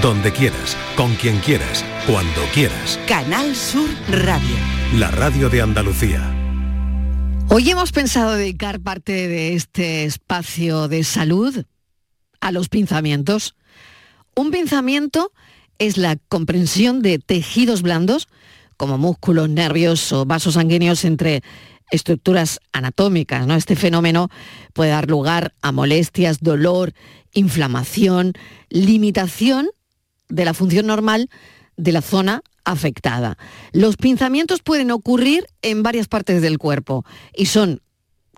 donde quieras, con quien quieras, cuando quieras. Canal Sur Radio. La radio de Andalucía. Hoy hemos pensado dedicar parte de este espacio de salud a los pinzamientos. Un pinzamiento es la comprensión de tejidos blandos, como músculos, nervios o vasos sanguíneos entre estructuras anatómicas. ¿no? Este fenómeno puede dar lugar a molestias, dolor, inflamación, limitación de la función normal de la zona afectada. Los pinzamientos pueden ocurrir en varias partes del cuerpo y son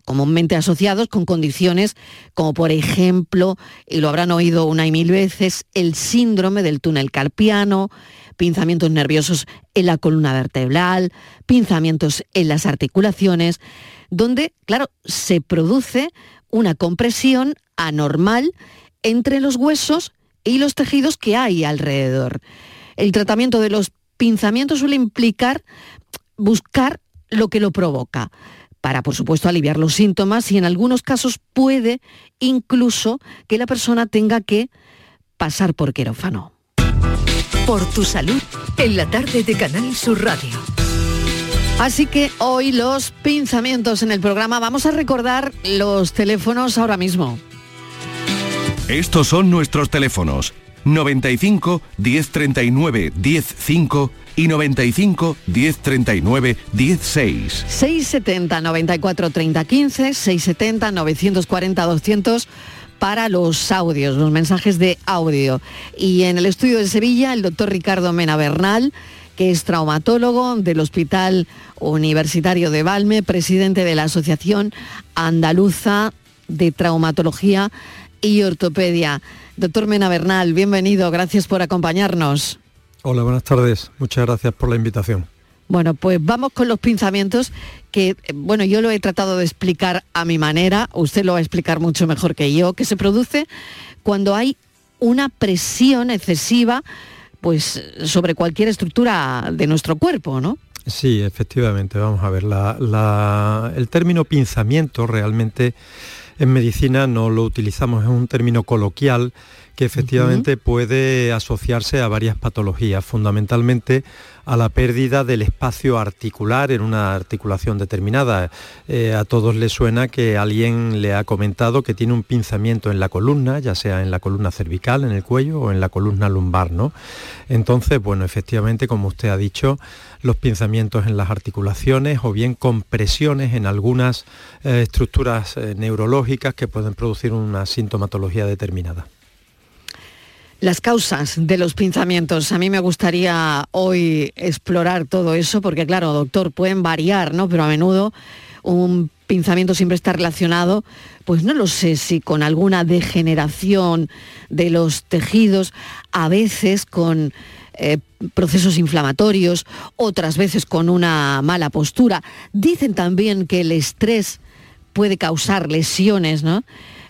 comúnmente asociados con condiciones como por ejemplo, y lo habrán oído una y mil veces, el síndrome del túnel carpiano, pinzamientos nerviosos en la columna vertebral, pinzamientos en las articulaciones, donde, claro, se produce una compresión anormal entre los huesos y los tejidos que hay alrededor. El tratamiento de los pinzamientos suele implicar buscar lo que lo provoca para, por supuesto, aliviar los síntomas y en algunos casos puede incluso que la persona tenga que pasar por quirófano. Por tu salud, en la tarde de Canal Sur Radio. Así que hoy los pinzamientos en el programa, vamos a recordar los teléfonos ahora mismo. Estos son nuestros teléfonos 95 1039 105 y 95 1039 16. 670 94 30 15, 670 940 200 para los audios, los mensajes de audio. Y en el estudio de Sevilla, el doctor Ricardo Mena Bernal, que es traumatólogo del Hospital Universitario de Valme, presidente de la Asociación Andaluza de Traumatología y Ortopedia. Doctor Mena Bernal, bienvenido, gracias por acompañarnos. Hola, buenas tardes, muchas gracias por la invitación. Bueno, pues vamos con los pinzamientos que, bueno, yo lo he tratado de explicar a mi manera, usted lo va a explicar mucho mejor que yo, que se produce cuando hay una presión excesiva pues sobre cualquier estructura de nuestro cuerpo, ¿no? Sí, efectivamente, vamos a ver, el término pinzamiento realmente en medicina no lo utilizamos, es un término coloquial que efectivamente puede asociarse a varias patologías, fundamentalmente a la pérdida del espacio articular en una articulación determinada. Eh, a todos les suena que alguien le ha comentado que tiene un pinzamiento en la columna, ya sea en la columna cervical, en el cuello o en la columna lumbar, ¿no? Entonces, bueno, efectivamente, como usted ha dicho, los pinzamientos en las articulaciones o bien compresiones en algunas eh, estructuras eh, neurológicas que pueden producir una sintomatología determinada. Las causas de los pinzamientos. A mí me gustaría hoy explorar todo eso, porque claro, doctor, pueden variar, ¿no? Pero a menudo un pinzamiento siempre está relacionado, pues no lo sé si con alguna degeneración de los tejidos, a veces con eh, procesos inflamatorios, otras veces con una mala postura. Dicen también que el estrés puede causar lesiones, ¿no?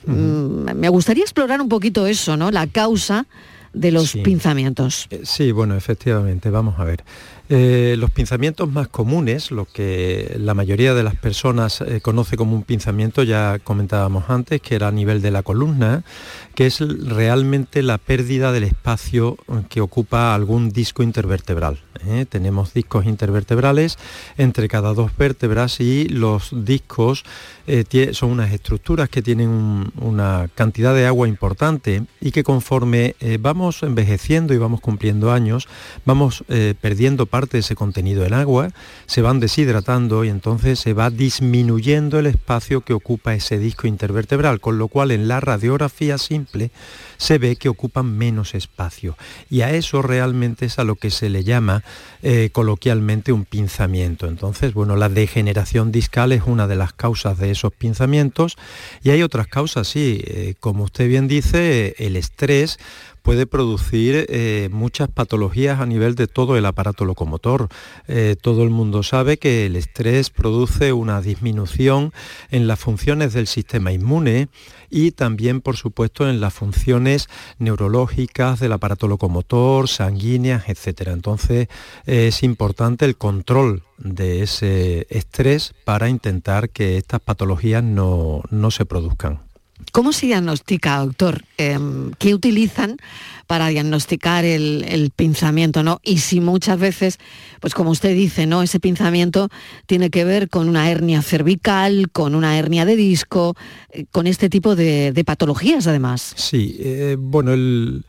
Mm, me gustaría explorar un poquito eso, ¿no? La causa de los pinzamientos. Eh, sí, bueno, efectivamente, vamos a ver. Eh, los pinzamientos más comunes, lo que la mayoría de las personas eh, conoce como un pinzamiento, ya comentábamos antes, que era a nivel de la columna, que es realmente la pérdida del espacio que ocupa algún disco intervertebral. ¿eh? Tenemos discos intervertebrales entre cada dos vértebras y los discos son unas estructuras que tienen una cantidad de agua importante y que conforme vamos envejeciendo y vamos cumpliendo años, vamos perdiendo parte de ese contenido en agua, se van deshidratando y entonces se va disminuyendo el espacio que ocupa ese disco intervertebral, con lo cual en la radiografía simple se ve que ocupan menos espacio. Y a eso realmente es a lo que se le llama eh, coloquialmente un pinzamiento. Entonces, bueno, la degeneración discal es una de las causas de esos pinzamientos y hay otras causas, sí, eh, como usted bien dice, el estrés puede producir eh, muchas patologías a nivel de todo el aparato locomotor. Eh, todo el mundo sabe que el estrés produce una disminución en las funciones del sistema inmune y también, por supuesto, en las funciones neurológicas del aparato locomotor, sanguíneas, etc. Entonces es importante el control de ese estrés para intentar que estas patologías no, no se produzcan. ¿Cómo se diagnostica, doctor? Em, ¿Qué utilizan para diagnosticar el, pinzamiento? ¿no? Y si muchas veces, pues como usted dice, ¿no? ese pinzamiento tiene que ver con una hernia cervical, con una hernia de disco, eh, con este tipo de, patologías además. Sí, eh, bueno, el,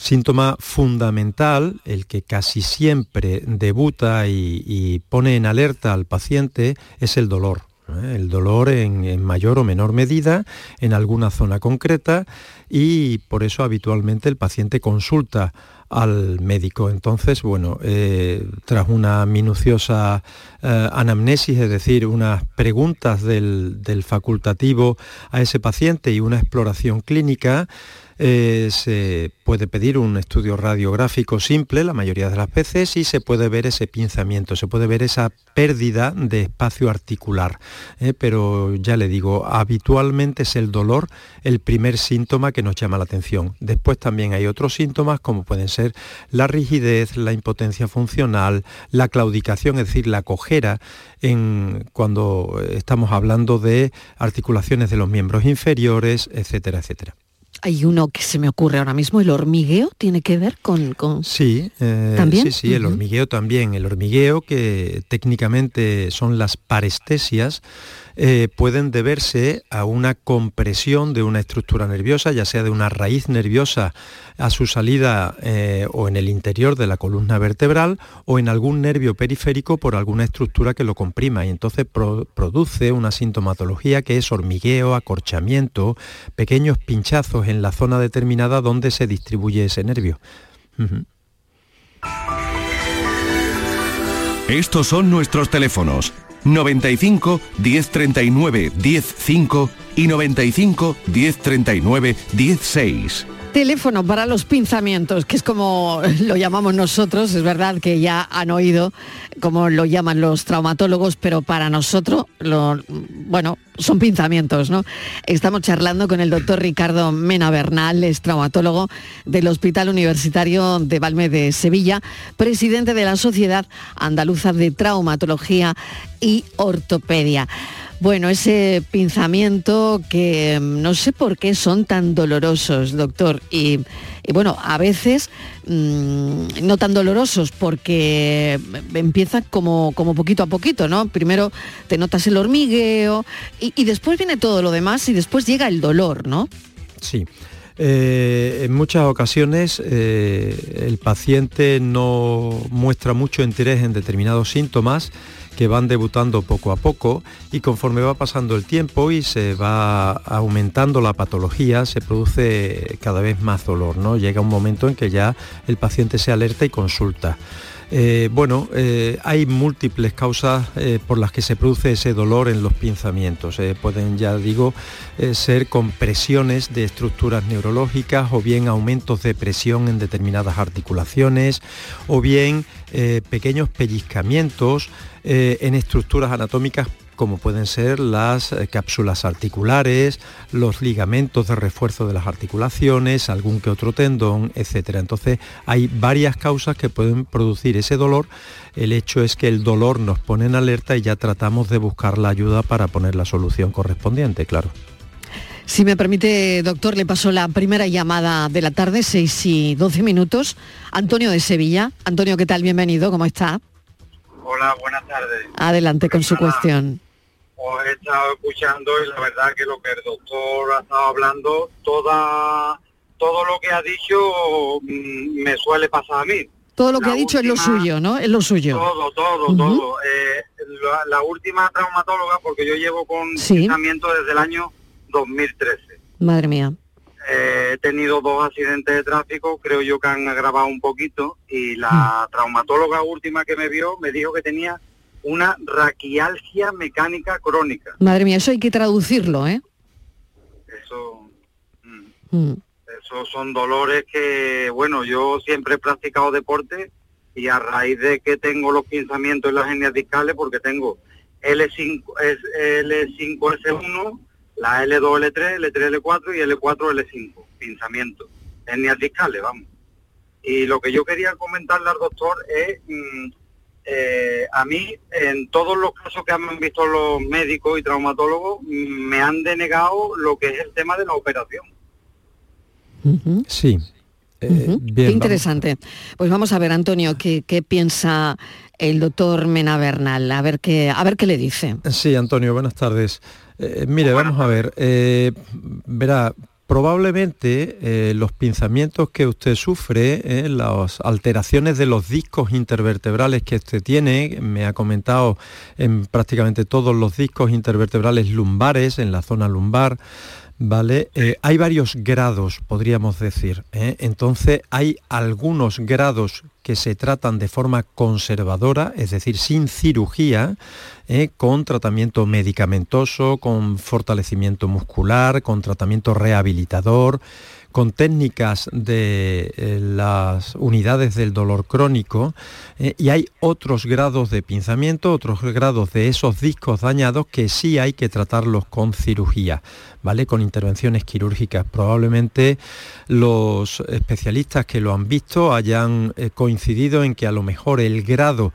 síntoma fundamental, el que casi siempre debuta y pone en alerta al paciente, es el dolor. El dolor en, mayor o menor medida en alguna zona concreta y por eso habitualmente el paciente consulta al médico. Entonces, bueno, eh, tras una minuciosa eh, anamnesis, es decir, unas preguntas del facultativo a ese paciente y una exploración clínica, eh, se puede pedir un estudio radiográfico simple la mayoría de las veces y se puede ver ese pinzamiento, se puede ver esa pérdida de espacio articular. ¿eh? pero ya le digo, habitualmente es el dolor el primer síntoma que nos llama la atención. Después también hay otros síntomas como pueden ser la rigidez, la impotencia funcional, la claudicación, es decir, la cojera, en, cuando estamos hablando de articulaciones de los miembros inferiores, etcétera, etcétera. Hay uno que se me ocurre ahora mismo, el hormigueo, ¿tiene que ver con...? con... Sí, eh, ¿También? sí, sí, el hormigueo también. El hormigueo, que técnicamente son las parestesias, eh, pueden deberse a una compresión de una estructura nerviosa, ya sea de una raíz nerviosa a su salida eh, o en el interior de la columna vertebral o en algún nervio periférico por alguna estructura que lo comprima. Y entonces produce una sintomatología que es hormigueo, acorchamiento, pequeños pinchazos en la zona determinada donde se distribuye ese nervio. Estos son nuestros teléfonos 95 1039 105 y 95 1039 16. Teléfono para los pinzamientos, que es como lo llamamos nosotros, es verdad que ya han oído como lo llaman los traumatólogos, pero para nosotros, lo, bueno, son pinzamientos, ¿no? Estamos charlando con el doctor Ricardo Mena Bernal, es traumatólogo del Hospital Universitario de Valme de Sevilla, presidente de la Sociedad Andaluza de Traumatología y Ortopedia. Bueno, ese pinzamiento que mm, no sé por qué son tan dolorosos, doctor. Y, bueno, a veces mm, no tan dolorosos porque empieza como, como poquito a poquito, ¿no? Primero te notas el hormigueo y, después viene todo lo demás y después llega el dolor, ¿no? Sí. Eh, en muchas ocasiones eh, el paciente no muestra mucho interés en determinados síntomas que van debutando poco a poco y conforme va pasando el tiempo y se va aumentando la patología, se produce cada vez más dolor, ¿no? Llega un momento en que ya el paciente se alerta y consulta. Eh, bueno, eh, hay múltiples causas eh, por las que se produce ese dolor en los pinzamientos. pueden, ya digo, ser compresiones de estructuras neurológicas o bien aumentos de presión en determinadas articulaciones o bien pequeños pellizcamientos en estructuras anatómicas como pueden ser las eh, cápsulas articulares, los ligamentos de refuerzo de las articulaciones, algún que otro tendón, etc. Entonces hay varias causas que pueden producir ese dolor. El hecho es que el dolor nos pone en alerta y ya tratamos de buscar la ayuda para poner la solución correspondiente, claro. Si me permite, doctor, le paso la primera llamada de la tarde, 6 y 12 minutos. Antonio de Sevilla. Antonio, ¿qué tal? Bienvenido, ¿cómo está? Hola, buenas tardes. Adelante con su cuestión os he estado escuchando y la verdad que lo que el doctor ha estado hablando, toda, todo lo que ha dicho mm, me suele pasar a mí. Todo lo que ha dicho es lo suyo, ¿no? Es lo suyo. Todo, todo, todo. Eh, la, última traumatóloga, porque yo llevo con tratamiento desde el año 2013. Madre mía. Eh, he tenido dos accidentes de tráfico, creo yo que han agravado un poquito, y la mm. traumatóloga última que me vio me dijo que tenía una raquialgia mecánica crónica. Madre mía, eso hay que traducirlo, ¿eh? Eso, mm, mm. esos son dolores que, bueno, yo siempre he practicado deporte y a raíz de que tengo los pensamientos en las hernias discales, porque tengo L5, L5S1, la L2, L3, L3, L4 y L4, L5, pensamientos, hernias discales, vamos. Y lo que yo quería comentarle al doctor es... Mm, eh, a mí, en todos los casos que han visto los médicos y traumatólogos, me han denegado lo que es el tema de la operación. Sí. Eh, qué interesante. Pues vamos a ver, Antonio, ¿qué, piensa el doctor Mena Bernal? A ver qué, a ver qué le dice. Sí, Antonio, buenas tardes. Eh, mire, vamos a ver. verá, Probablemente eh, los pinzamientos que usted sufre, eh, las alteraciones de los discos intervertebrales que usted tiene, me ha comentado en prácticamente todos los discos intervertebrales lumbares, en la zona lumbar, ¿vale? Eh, hay varios grados, podríamos decir. ¿eh? Entonces hay algunos grados que se tratan de forma conservadora, es decir, sin cirugía, ¿eh? con tratamiento medicamentoso, con fortalecimiento muscular, con tratamiento rehabilitador, con técnicas de eh, las unidades del dolor crónico eh, y hay otros grados de pinzamiento, otros grados de esos discos dañados que sí hay que tratarlos con cirugía, ¿vale? Con intervenciones quirúrgicas. Probablemente los especialistas que lo han visto hayan coincidido en que a lo mejor el grado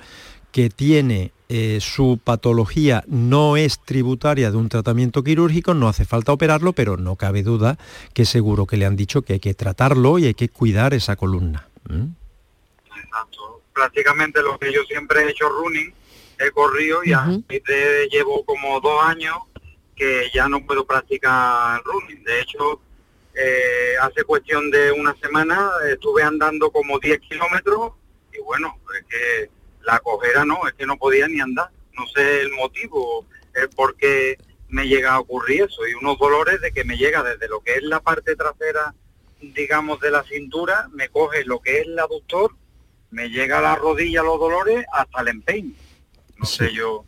que tiene eh, su patología no es tributaria de un tratamiento quirúrgico, no hace falta operarlo, pero no cabe duda que seguro que le han dicho que hay que tratarlo y hay que cuidar esa columna. Exacto. Prácticamente lo que yo siempre he hecho running, he corrido y llevo como dos años que ya no puedo practicar running. De hecho, eh, hace cuestión de una semana estuve andando como 10 kilómetros y bueno, es que la cojera no, es que no podía ni andar. No sé el motivo, es porque me llega a ocurrir eso y unos dolores de que me llega desde lo que es la parte trasera, digamos, de la cintura, me coge lo que es el aductor, me llega a la rodilla los dolores hasta el empeño. No sé yo.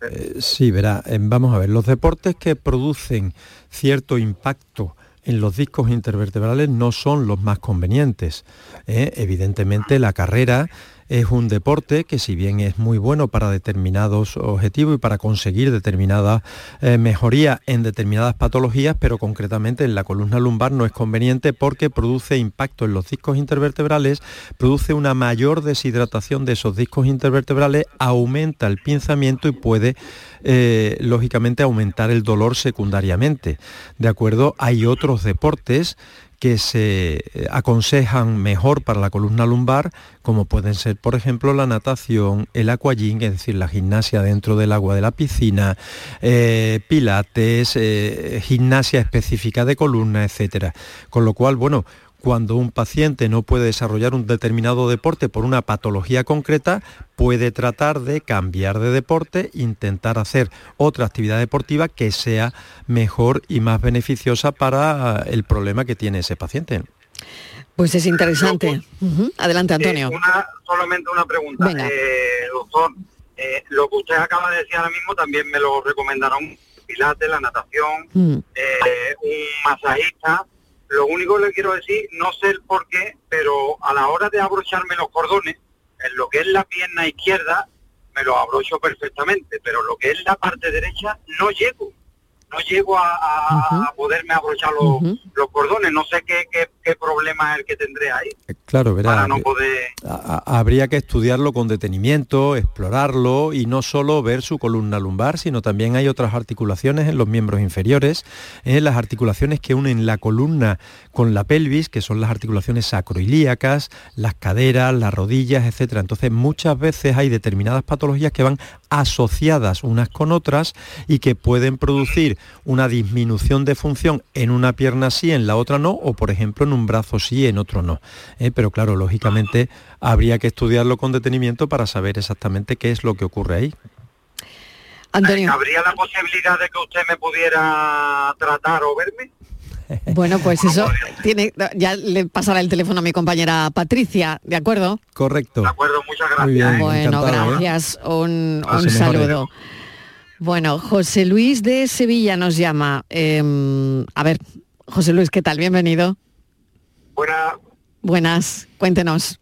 Eh, sí, verá, eh, vamos a ver, los deportes que producen cierto impacto en los discos intervertebrales no son los más convenientes. ¿eh? Evidentemente la carrera es un deporte que si bien es muy bueno para determinados objetivos y para conseguir determinada eh, mejoría en determinadas patologías, pero concretamente en la columna lumbar no es conveniente porque produce impacto en los discos intervertebrales, produce una mayor deshidratación de esos discos intervertebrales, aumenta el pinzamiento y puede eh, lógicamente aumentar el dolor secundariamente. ¿De acuerdo? Hay otros deportes que se eh, aconsejan mejor para la columna lumbar, como pueden ser, por ejemplo, la natación, el aquagym, es decir, la gimnasia dentro del agua de la piscina, eh, pilates, eh, gimnasia específica de columna, etcétera. Con lo cual, bueno, cuando un paciente no puede desarrollar un determinado deporte por una patología concreta, puede tratar de cambiar de deporte, intentar hacer otra actividad deportiva que sea mejor y más beneficiosa para el problema que tiene ese paciente. Pues es interesante. Adelante, Antonio. Eh, solamente una pregunta. Eh, doctor, eh, lo que usted acaba de decir ahora mismo también me lo recomendaron pilates, la natación, mm. un masajista lo único que le quiero decir, no sé el por qué, pero a la hora de abrocharme los cordones, en lo que es la pierna izquierda, me lo abrocho perfectamente, pero lo que es la parte derecha, no llego no llego a, poderme abrochar los, cordones. No sé qué, problema es el que tendré ahí. Eh, claro, verá, habría que estudiarlo con detenimiento, explorarlo y no solo ver su columna lumbar, sino también hay otras articulaciones en los miembros inferiores, en eh, las articulaciones que unen la columna con la pelvis, que son las articulaciones sacroilíacas, las caderas, las rodillas, etcétera. Entonces, muchas veces hay determinadas patologías que van asociadas unas con otras y que pueden producir una disminución de función en una pierna sí, en la otra no, o por ejemplo en un brazo sí, en otro no. ¿eh? Pero claro, lógicamente habría que estudiarlo con detenimiento para saber exactamente qué es lo que ocurre ahí. Antonio. ¿Habría la posibilidad de que usted me pudiera tratar o verme? Bueno, pues eso tiene, ya le pasará el teléfono a mi compañera Patricia, ¿de acuerdo? Correcto. De acuerdo, muchas gracias. ¿eh? bueno, ¿eh? gracias, un, un saludo. Bueno, José Luis de Sevilla nos llama. Em, a ver, José Luis, ¿qué tal? Bienvenido. Buenas. Buenas, cuéntenos.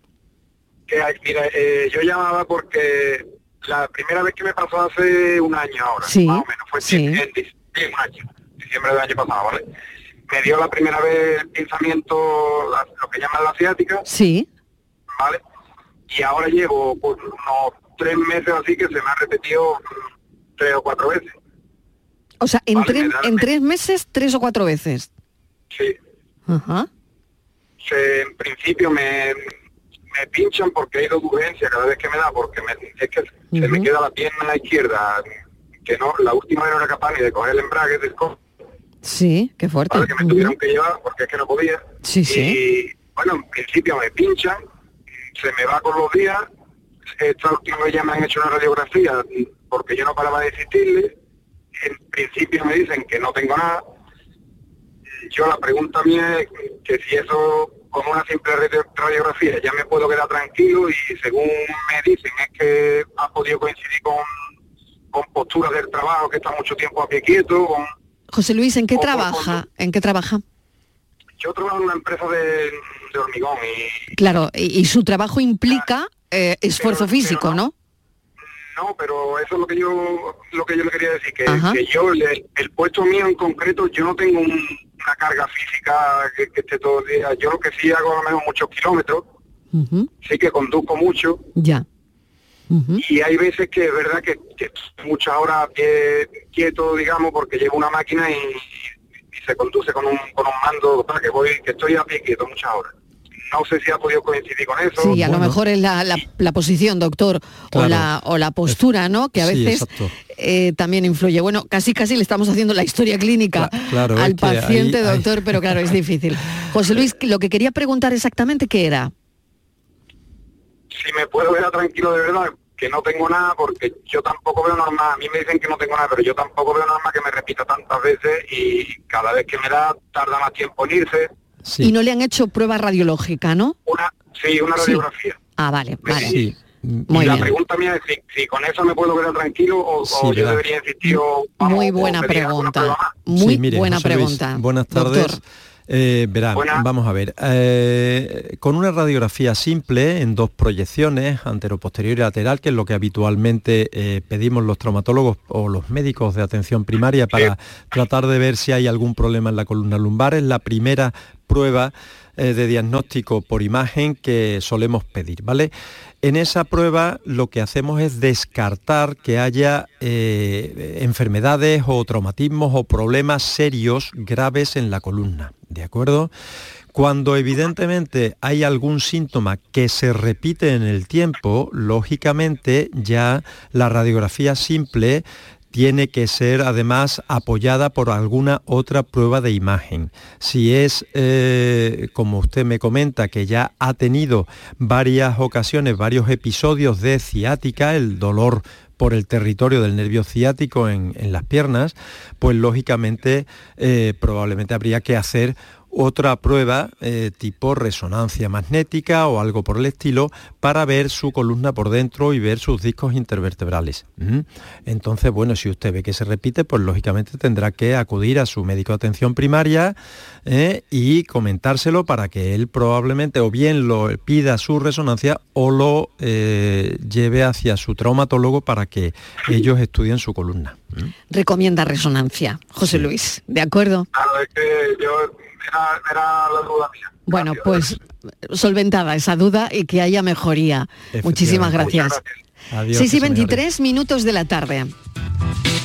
mira, eh, yo llamaba porque la primera vez que me pasó hace un año ahora, sí, más o menos, fue sí. en, diciembre del año pasado, ¿vale? Me dio la primera vez el pensamiento, lo que llaman la asiática. Sí. ¿Vale? Y ahora llevo pues, unos tres meses así que se me ha repetido tres o cuatro veces. O sea, en, en tres meses, tres o cuatro veces. Sí. Ajá. en principio me, me pinchan porque he ido de urgencia cada vez que me da, porque me, es que se me queda la pierna izquierda, que no, la última no era capaz ni de coger el embrague del coche. Sí, qué fuerte. que me tuvieron que llevar porque es que no podía. Sí, sí. Y bueno, en principio me pinchan, se me va con los días. Esta última vez ya me han hecho una radiografía porque yo no paraba de insistirle. En principio me dicen que no tengo nada. Yo la pregunta mía es que si eso con una simple radiografía ya me puedo quedar tranquilo y según me dicen es que ha podido coincidir con, con posturas del trabajo que está mucho tiempo a pie quieto. José Luis, ¿en qué trabaja? ¿En qué trabaja? Yo trabajo en una empresa de, hormigón y... Claro, y, su trabajo implica eh, esfuerzo físico, no, ¿no? pero eso es lo que yo lo que yo le quería decir, que, yo, el, puesto mío en concreto, yo no tengo una carga física que, esté todo el día. Yo lo que sí hago a lo mejor muchos kilómetros, sí que conduzco mucho. Ya. Y hay veces que es verdad que, muchas horas quieto, digamos, porque llevo una máquina y, se conduce con un, con un mando para que voy, que estoy a pie quieto muchas horas. No sé si ha podido coincidir con eso. Sí, a lo mejor es la, la, posición, doctor, o, la, o la postura, ¿no? Que a veces eh, también influye. Bueno, casi casi le estamos haciendo la historia clínica al paciente, doctor, pero claro, es difícil. José Luis, lo que quería preguntar exactamente, ¿qué era? Si me puedo ver tranquilo de verdad, que no tengo nada porque yo tampoco veo normal, a mí me dicen que no tengo nada, pero yo tampoco veo normal que me repita tantas veces y cada vez que me da tarda más tiempo en irse. Y no le han hecho prueba radiológica, ¿no? Una, sí, una radiografía. Ah, vale, vale. Sí. y la pregunta mía es si, con eso me puedo quedar tranquilo o, yo debería insistir Muy buena pregunta. Muy buena pregunta. buenas tardes. Eh, verán, vamos a ver. Eh, con una radiografía simple en dos proyecciones, antero, posterior y lateral, que es lo que habitualmente eh, pedimos los traumatólogos o los médicos de atención primaria para tratar de ver si hay algún problema en la columna lumbar, es la primera prueba de diagnóstico por imagen que solemos pedir, ¿vale? En esa prueba lo que hacemos es descartar que haya eh, enfermedades o traumatismos o problemas serios graves en la columna, ¿de acuerdo? Cuando evidentemente hay algún síntoma que se repite en el tiempo, lógicamente ya la radiografía simple tiene que ser además apoyada por alguna otra prueba de imagen. Si es, eh, como usted me comenta, que ya ha tenido varias ocasiones, varios episodios de ciática, el dolor por el territorio del nervio ciático en, las piernas, pues lógicamente eh, probablemente habría que hacer otra prueba eh, tipo resonancia magnética o algo por el estilo para ver su columna por dentro y ver sus discos intervertebrales. Entonces, bueno, si usted ve que se repite, pues lógicamente tendrá que acudir a su médico de atención primaria ¿eh? y comentárselo para que él probablemente o bien lo pida su resonancia o lo eh, lleve hacia su traumatólogo para que ellos estudien su columna. Recomienda resonancia, José Luis, ¿de acuerdo? Claro, es que yo era, la duda mía. Bueno, pues solventada esa duda y que haya mejoría. Muchísimas gracias. 6 y 23 minutos de la tarde.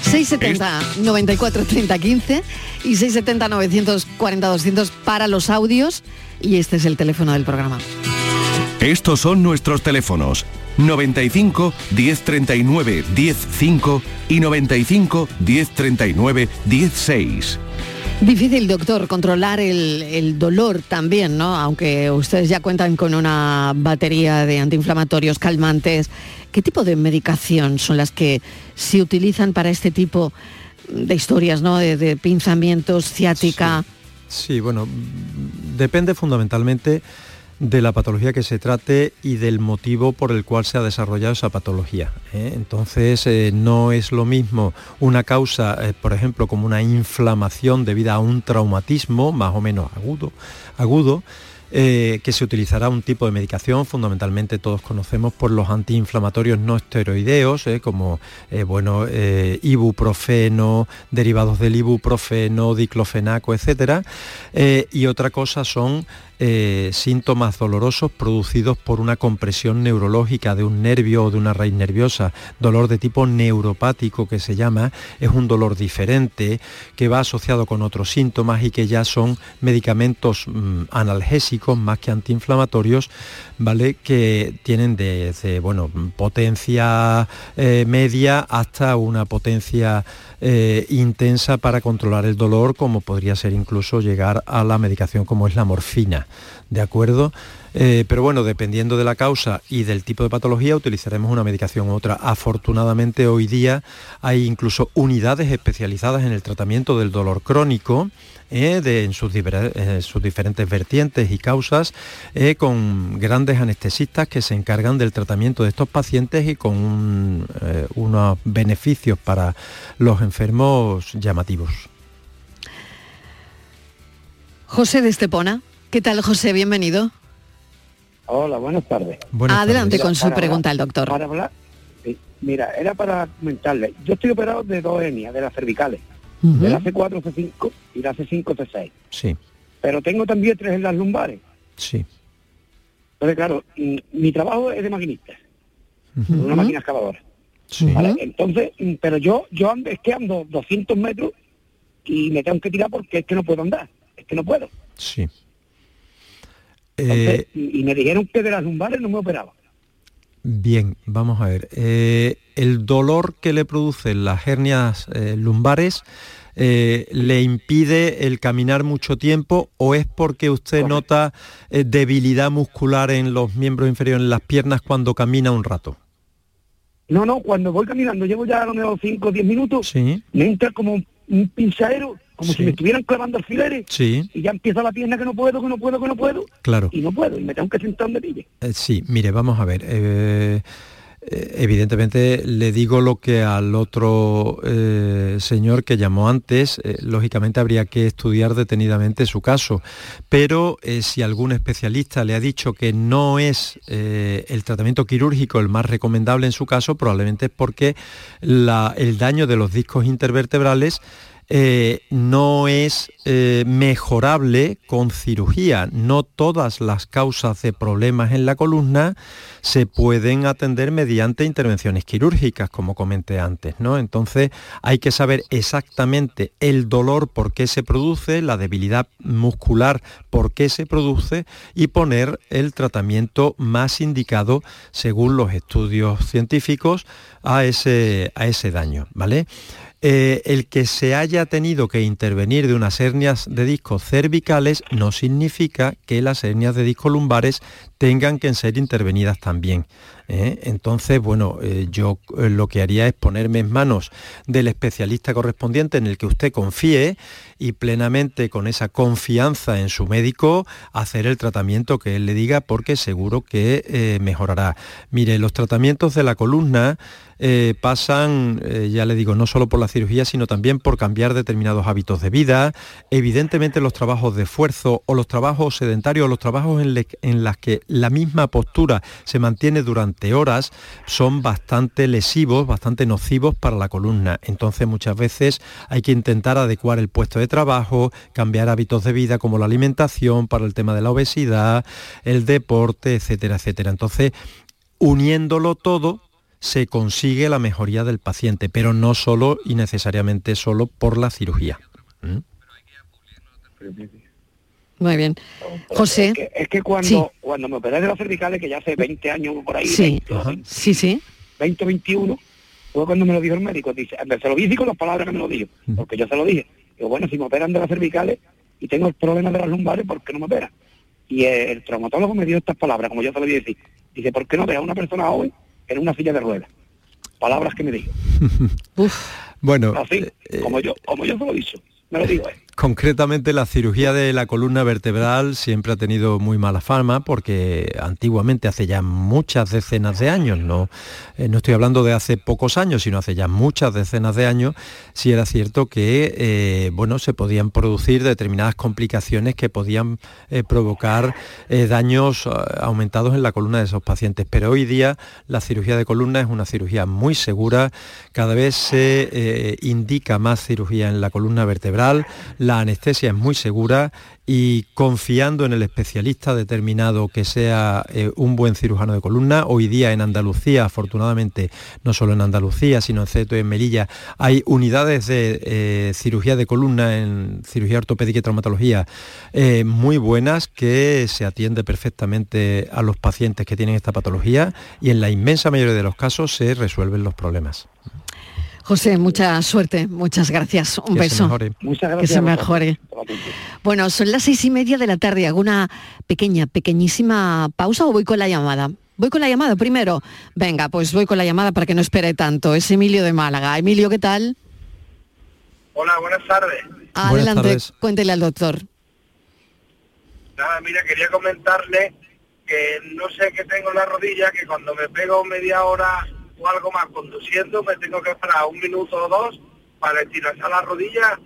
670 94 30 15 y 670 940 200 para los audios y este es el teléfono del programa. Estos son nuestros teléfonos 95 1039 105 y 95 1039 16. Difícil, doctor, controlar el, dolor también, ¿no? Aunque ustedes ya cuentan con una batería de antiinflamatorios, calmantes. ¿Qué tipo de medicación son las que se utilizan para este tipo de historias, ¿no? De, pinzamientos, ciática. sí, bueno, depende fundamentalmente de la patología que se trate y del motivo por el cual se ha desarrollado esa patología. ¿eh? Entonces, eh, no es lo mismo una causa, eh, por ejemplo, como una inflamación debida a un traumatismo más o menos agudo, agudo que se utilizará un tipo de medicación, fundamentalmente todos conocemos por los antiinflamatorios no esteroideos, como bueno, ibuprofeno, derivados del ibuprofeno, diclofenaco, etc. y otra cosa son eh, síntomas dolorosos producidos por una compresión neurológica de un nervio o de una raíz nerviosa, dolor de tipo neuropático que se llama, es un dolor diferente que va asociado con otros síntomas y que ya son medicamentos mm, analgésicos más que antiinflamatorios, ¿vale? Que tienen desde, bueno, potencia eh, media hasta una potencia eh, intensa para controlar el dolor, como podría ser incluso llegar a la medicación como es la morfina. ¿De acuerdo? Eh, pero bueno, dependiendo de la causa y del tipo de patología, utilizaremos una medicación u otra. Afortunadamente hoy día hay incluso unidades especializadas en el tratamiento del dolor crónico, eh, en, sus diferentes vertientes y causas, eh, con grandes anestesistas que se encargan del tratamiento de estos pacientes y con unos beneficios para los enfermos llamativos. José de Estepona. ¿Qué tal, José? Bienvenido. Hola, buenas tardes. Adelante con su pregunta al doctor. Para hablar, mira, era para comentarle. Yo estoy operado de dos hernias, de las cervicales, de la C4, C5 y la C5, C6. Sí. Pero tengo también tres en las lumbares. Sí. Entonces, claro, mi trabajo es de maquinista, una máquina excavadora. Sí. Entonces, pero yo, yo ando, es que ando 200 metros y me tengo que tirar porque es que no puedo andar, es que no puedo. Sí. Eh, y, me dijeron que de las lumbares no me operaba. Bien, vamos a ver. Eh, el dolor que le producen las hernias eh, lumbares le impide el caminar mucho tiempo o es porque usted nota debilidad muscular en los miembros inferiores, en las piernas cuando camina un rato? No, no, cuando voy caminando, llevo ya a lo mejor 5 o 10 minutos, me entra como un pinchadero como si me estuvieran clavando alfileres sí. y ya empieza la pierna que no puedo, que no puedo, que no puedo. Claro. Y no puedo, y me tengo que sentar donde pille. Eh, sí, mire, vamos a ver. Eh, eh, evidentemente le digo lo que al otro señor que llamó antes, lógicamente habría que estudiar detenidamente su caso, pero si algún especialista le ha dicho que no es el tratamiento quirúrgico el más recomendable en su caso, probablemente es porque el daño de los discos intervertebrales eh, no es eh, mejorable con cirugía. No todas las causas de problemas en la columna se pueden atender mediante intervenciones quirúrgicas, como comenté antes. ¿no? Entonces hay que saber exactamente el dolor por qué se produce, la debilidad muscular por qué se produce y poner el tratamiento más indicado según los estudios científicos a ese, a ese daño. ¿vale? Eh, el que se haya tenido que intervenir de unas hernias de discos cervicales no significa que las hernias de discos lumbares tengan que ser intervenidas también. ¿Eh? Entonces, bueno, eh, yo lo que haría es ponerme en manos del especialista correspondiente en el que usted confíe y plenamente con esa confianza en su médico hacer el tratamiento que él le diga porque seguro que mejorará. Mire, los tratamientos de la columna eh, pasan, eh, ya le digo, no solo por la cirugía, sino también por cambiar determinados hábitos de vida. Evidentemente los trabajos de esfuerzo o los trabajos sedentarios o los trabajos en, en las que la misma postura se mantiene durante horas son bastante lesivos, bastante nocivos para la columna. Entonces muchas veces hay que intentar adecuar el puesto de trabajo, cambiar hábitos de vida como la alimentación, para el tema de la obesidad, el deporte, etcétera, etcétera. Entonces, uniéndolo todo, se consigue la mejoría del paciente, pero no solo y necesariamente solo por la cirugía. ¿Mm? Muy bien. José. Es que, cuando, cuando me operé de las cervicales, que ya hace 20 años por ahí, sí, sí, sí. 20, 21, fue cuando me lo dijo el médico. Dice, se lo dije con las palabras que me lo dijo, porque yo se lo dije. Digo, bueno, si me operan de las cervicales y tengo el problema de las lumbares, ¿por qué no me operan? Y el, traumatólogo me dio estas palabras, como yo se lo dije. Dice, ¿por qué no ve a una persona joven en una silla de ruedas. Palabras que me dijo. Bueno, así, eh, como yo, como yo se lo he dicho, me lo digo. Eh. Concretamente la cirugía de la columna vertebral siempre ha tenido muy mala fama porque antiguamente, hace ya muchas decenas de años, no, eh, no estoy hablando de hace pocos años, sino hace ya muchas decenas de años, sí era cierto que eh, bueno, se podían producir determinadas complicaciones que podían eh, provocar daños aumentados en la columna de esos pacientes. Pero hoy día la cirugía de columna es una cirugía muy segura, cada vez se indica más cirugía en la columna vertebral, la anestesia es muy segura y confiando en el especialista determinado que sea eh, un buen cirujano de columna, hoy día en Andalucía, afortunadamente, no solo en Andalucía, sino en Ceto y en Melilla, hay unidades de eh, cirugía de columna en cirugía ortopédica y traumatología eh, muy buenas que se atiende perfectamente a los pacientes que tienen esta patología y en la inmensa mayoría de los casos se resuelven los problemas. José, mucha suerte, muchas gracias. Un beso. Muchas gracias. Que se mejore. Bueno, son las seis y media de la tarde. ¿Hago una pequeña, pequeñísima pausa o voy con la llamada? Voy con la llamada primero. Venga, pues voy con la llamada para que no espere tanto. Es Emilio de Málaga. Emilio, ¿qué tal? Hola, buenas tardes. Adelante, cuéntele al doctor. Nada, mira, quería comentarle que no sé qué tengo en la rodilla, que cuando me pego media hora o algo más conduciendo, me tengo que esperar un minuto o dos para estirarse a la rodilla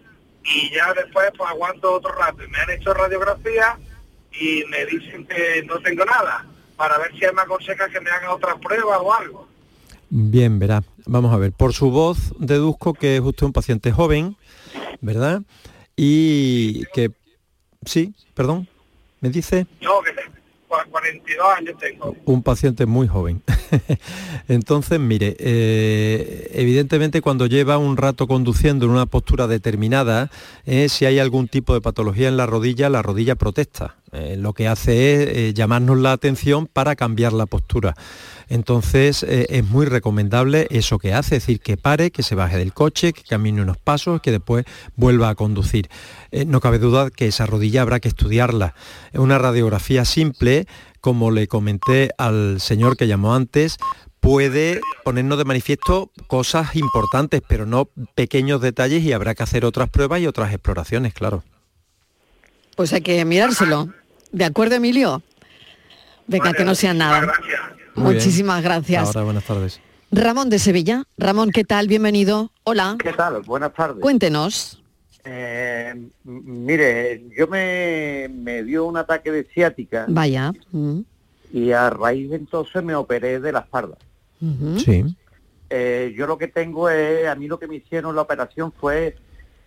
y ya después pues aguanto otro rato. Y me han hecho radiografía y me dicen que no tengo nada, para ver si me aconseja que me haga otras pruebas o algo. Bien, verá. Vamos a ver, por su voz deduzco que es usted un paciente joven, ¿verdad? Y que... Sí, perdón, ¿me dice? No, que 42 años tengo. Un paciente muy joven. Entonces, mire, eh, evidentemente cuando lleva un rato conduciendo en una postura determinada, eh, si hay algún tipo de patología en la rodilla, la rodilla protesta. Eh, lo que hace es llamarnos la atención para cambiar la postura. Entonces es muy recomendable eso que hace, es decir, que pare, que se baje del coche, que camine unos pasos, que después vuelva a conducir. no cabe duda que esa rodilla habrá que estudiarla. Una radiografía simple como le comenté al señor que llamó antes, puede ponernos de manifiesto cosas importantes, pero no pequeños detalles y habrá que hacer otras pruebas y otras exploraciones, claro. Pues hay que mirárselo. ¿De acuerdo, Emilio? Venga, que no sea nada. Muchísimas gracias. Ahora, buenas tardes. Ramón de Sevilla. Ramón, ¿qué tal? Bienvenido. Hola. ¿Qué tal? Buenas tardes. Cuéntenos. Eh, mire, yo me, me, dio un ataque de ciática. Vaya. Y a raíz de entonces me operé de la espalda. Sí. Eh, yo lo que tengo es, a mí lo que me hicieron la operación fue,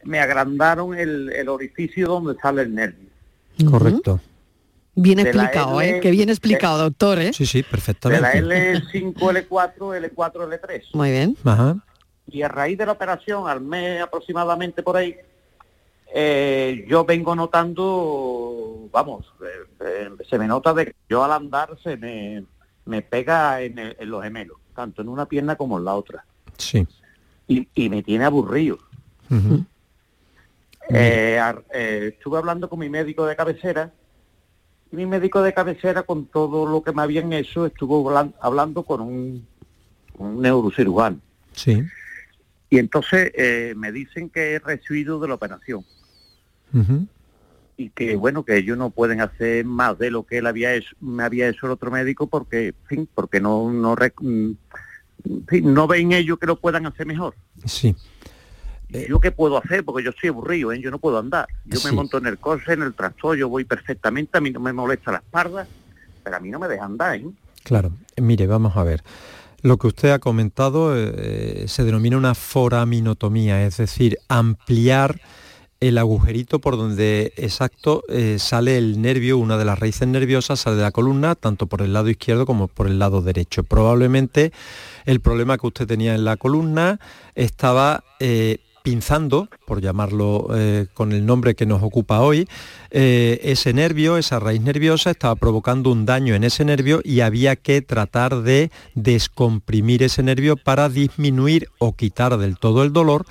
me agrandaron el, orificio donde sale el nervio. Correcto. Bien explicado, ¿eh? Que bien explicado, doctor, ¿eh? Sí, sí, perfectamente. De la L5, L4, L4, L3. Muy bien. Ajá. Y a raíz de la operación, al mes aproximadamente por ahí, eh, yo vengo notando, vamos, eh, eh, se me nota de que yo al andar se me, me pega en, los gemelos, tanto en una pierna como en la otra. Sí. Y, me tiene aburrido. estuve hablando con mi médico de cabecera y mi médico de cabecera con todo lo que me habían hecho estuvo hablando con un, un neurocirujano. Sí. Y entonces me dicen que he recibido de la operación y que bueno que ellos no pueden hacer más de lo que él había hecho, me había hecho el otro médico porque fin, porque no no mm, no ven ellos que lo puedan hacer mejor sí yo qué puedo hacer porque yo estoy aburrido ¿eh? yo no puedo andar yo me monto en el coche en el tractor yo voy perfectamente a mí no me molesta la espalda pero a mí no me deja andar ¿eh? claro mire vamos a ver lo que usted ha comentado eh, se denomina una foraminotomía, es decir, ampliar el agujerito por donde exacto eh, sale el nervio, una de las raíces nerviosas sale de la columna, tanto por el lado izquierdo como por el lado derecho. Probablemente el problema que usted tenía en la columna estaba eh, pinzando, por llamarlo eh, con el nombre que nos ocupa hoy, ese nervio, esa raíz nerviosa estaba provocando un daño en ese nervio y había que tratar de descomprimir ese nervio para disminuir o quitar del todo el dolor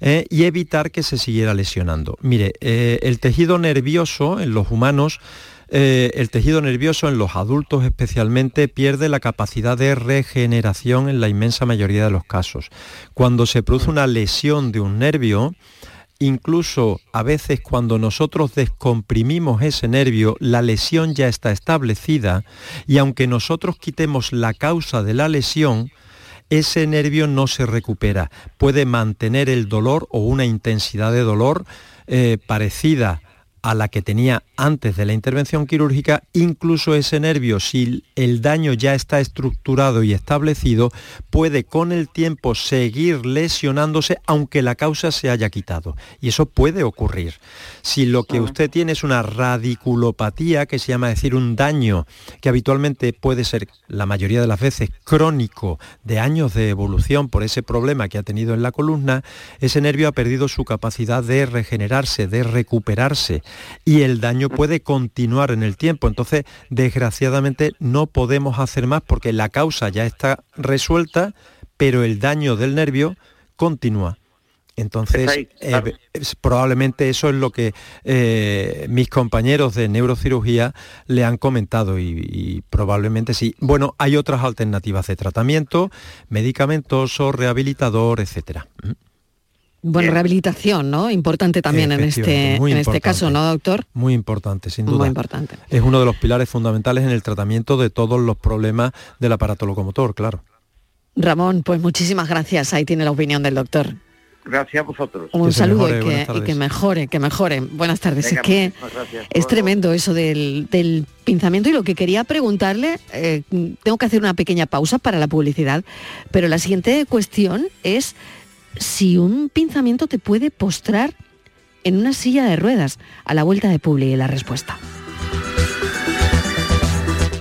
eh, y evitar que se siguiera lesionando. Mire, eh, el tejido nervioso en los humanos eh, el tejido nervioso en los adultos especialmente pierde la capacidad de regeneración en la inmensa mayoría de los casos. Cuando se produce una lesión de un nervio, incluso a veces cuando nosotros descomprimimos ese nervio, la lesión ya está establecida y aunque nosotros quitemos la causa de la lesión, ese nervio no se recupera. Puede mantener el dolor o una intensidad de dolor eh, parecida a la que tenía antes de la intervención quirúrgica, incluso ese nervio, si el daño ya está estructurado y establecido, puede con el tiempo seguir lesionándose aunque la causa se haya quitado. Y eso puede ocurrir. Si lo que usted tiene es una radiculopatía, que se llama decir un daño que habitualmente puede ser la mayoría de las veces crónico de años de evolución por ese problema que ha tenido en la columna, ese nervio ha perdido su capacidad de regenerarse, de recuperarse y el daño puede continuar en el tiempo. Entonces, desgraciadamente, no podemos hacer más porque la causa ya está resuelta, pero el daño del nervio continúa. Entonces, eh, probablemente eso es lo que eh, mis compañeros de neurocirugía le han comentado y, probablemente sí. Bueno, hay otras alternativas de tratamiento, medicamentoso, rehabilitador, etcétera. Bueno, rehabilitación, ¿no? Importante también en este, en este caso, ¿no, doctor? Muy importante, sin duda. Muy importante. Es uno de los pilares fundamentales en el tratamiento de todos los problemas del aparato locomotor, claro. Ramón, pues muchísimas gracias. Ahí tiene la opinión del doctor. Gracias a vosotros. Un saludo y, que, mejore, que mejore. Buenas tardes. es que es tremendo eso del, pinzamiento y lo que quería preguntarle, eh, tengo que hacer una pequeña pausa para la publicidad, pero la siguiente cuestión es si un pinzamiento te puede postrar en una silla de ruedas a la vuelta de Publi y la respuesta.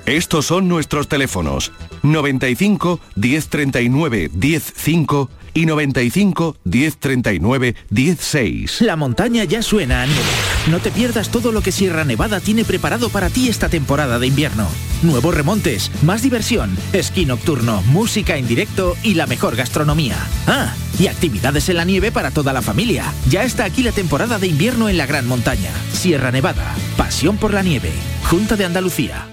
Estos son nuestros teléfonos 95 1039 105 y 95 1039 16. La montaña ya suena a nieve. No te pierdas todo lo que Sierra Nevada tiene preparado para ti esta temporada de invierno. Nuevos remontes, más diversión, esquí nocturno, música en directo y la mejor gastronomía. Ah, y actividades en la nieve para toda la familia. Ya está aquí la temporada de invierno en la Gran Montaña. Sierra Nevada, pasión por la nieve. Junta de Andalucía.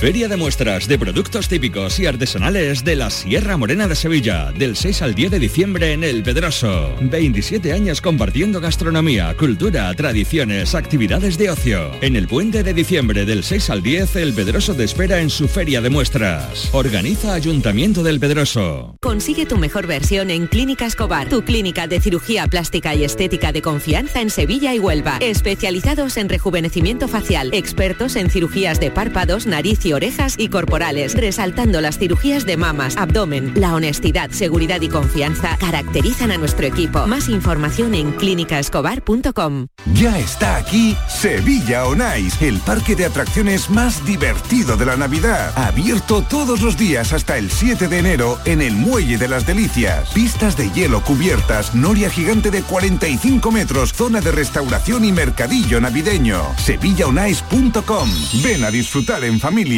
Feria de muestras de productos típicos y artesanales de la Sierra Morena de Sevilla, del 6 al 10 de diciembre en El Pedroso. 27 años compartiendo gastronomía, cultura, tradiciones, actividades de ocio. En el puente de diciembre del 6 al 10, El Pedroso te espera en su Feria de muestras. Organiza Ayuntamiento del Pedroso. Consigue tu mejor versión en Clínica Escobar, tu clínica de cirugía plástica y estética de confianza en Sevilla y Huelva. Especializados en rejuvenecimiento facial, expertos en cirugías de párpados, nariz y orejas y corporales, resaltando las cirugías de mamas, abdomen. La honestidad, seguridad y confianza caracterizan a nuestro equipo. Más información en clínicaescobar.com. Ya está aquí Sevilla On Ice, el parque de atracciones más divertido de la Navidad. Abierto todos los días hasta el 7 de enero en el Muelle de las Delicias. Pistas de hielo cubiertas, noria gigante de 45 metros, zona de restauración y mercadillo navideño. SevillaOnIce.com. Ven a disfrutar en familia.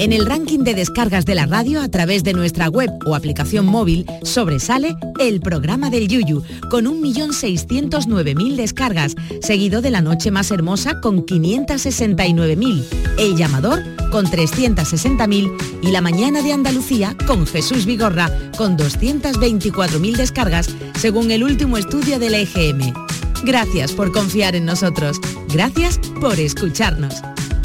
En el ranking de descargas de la radio a través de nuestra web o aplicación móvil sobresale el programa del Yuyu, con 1.609.000 descargas, seguido de La Noche Más Hermosa con 569.000, El Llamador con 360.000 y La Mañana de Andalucía con Jesús Vigorra con 224.000 descargas, según el último estudio de la EGM. Gracias por confiar en nosotros. Gracias por escucharnos.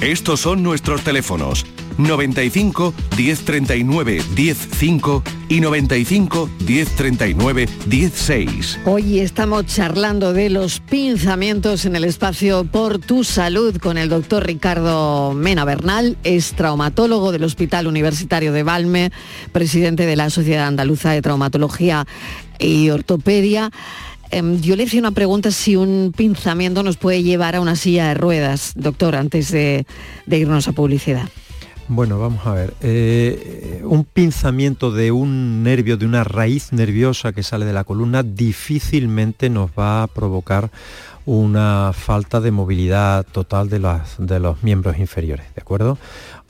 Estos son nuestros teléfonos 95 1039 105 y 95 1039 16. Hoy estamos charlando de los pinzamientos en el espacio Por tu Salud con el doctor Ricardo Mena Bernal, es traumatólogo del Hospital Universitario de Valme, presidente de la Sociedad Andaluza de Traumatología y Ortopedia. Em, yo le hice una pregunta si un pinzamiento nos puede llevar a una silla de ruedas, doctor, antes de irnos a publicidad. Bueno, vamos a ver. Eh, un pinzamiento de un nervio, de una raíz nerviosa que sale de la columna, difícilmente nos va a provocar una falta de movilidad total de, de los miembros inferiores, ¿de acuerdo?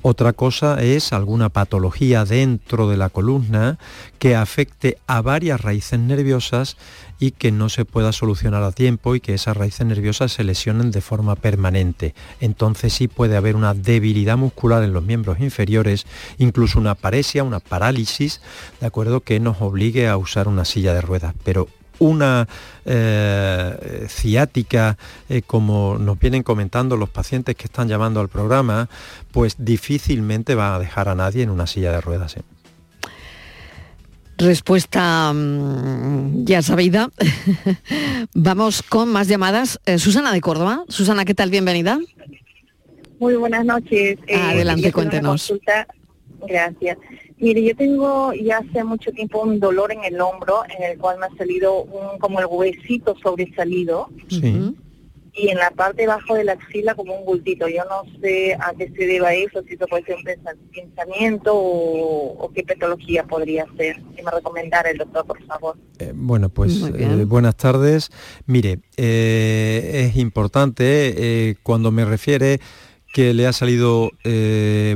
Otra cosa es alguna patología dentro de la columna que afecte a varias raíces nerviosas y que no se pueda solucionar a tiempo y que esas raíces nerviosas se lesionen de forma permanente. Entonces sí puede haber una debilidad muscular en los miembros inferiores, incluso una paresia, una parálisis, de acuerdo, que nos obligue a usar una silla de ruedas. Pero una eh, ciática, eh, como nos vienen comentando los pacientes que están llamando al programa, pues difícilmente va a dejar a nadie en una silla de ruedas. ¿eh? Respuesta mm, ya sabida. Vamos con más llamadas. Eh, Susana de Córdoba. Susana, ¿qué tal? Bienvenida. Muy buenas noches. Eh, Adelante, cuéntenos. Gracias. Mire, yo tengo ya hace mucho tiempo un dolor en el hombro, en el cual me ha salido un, como el huesito sobresalido. Sí y en la parte bajo de la axila como un bultito. Yo no sé a qué se deba eso, si eso puede ser un pensamiento o, qué patología podría ser. Que me recomendara el doctor, por favor. Eh, bueno, pues eh, buenas tardes. Mire, eh, es importante cuando me refiere que le ha salido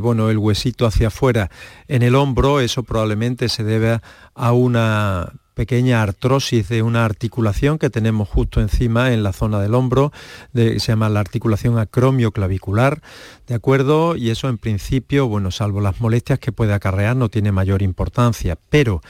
bueno el huesito hacia afuera en el hombro, eso probablemente se debe a una pequeña artrosis de una articulación que tenemos justo encima en la zona del hombro, se llama la articulación acromioclavicular, ¿de acuerdo? Y eso en principio, bueno, salvo las molestias que puede acarrear, no tiene mayor importancia, pero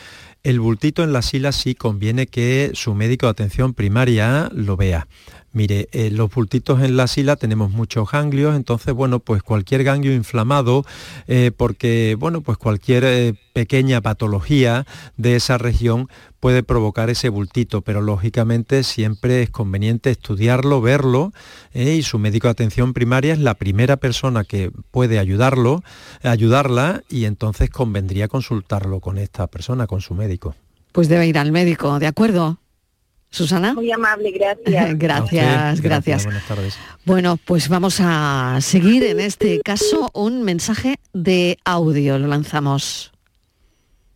el bultito en la sila sí conviene que su médico de atención primaria lo vea. Mire, eh, los bultitos en la sila tenemos muchos ganglios, entonces, bueno, pues cualquier ganglio inflamado, eh, porque, bueno, pues cualquier eh, pequeña patología de esa región puede provocar ese bultito, pero lógicamente siempre es conveniente estudiarlo, verlo, y su médico de atención primaria es la primera persona que puede ayudarlo, ayudarla, y entonces convendría consultarlo con esta persona, con su médico. Pues debe ir al médico, ¿de acuerdo? Susana. Muy amable, gracias. gracias, gracias. Buenas tardes. Bueno, pues vamos a seguir en este caso un mensaje de audio. Lo lanzamos.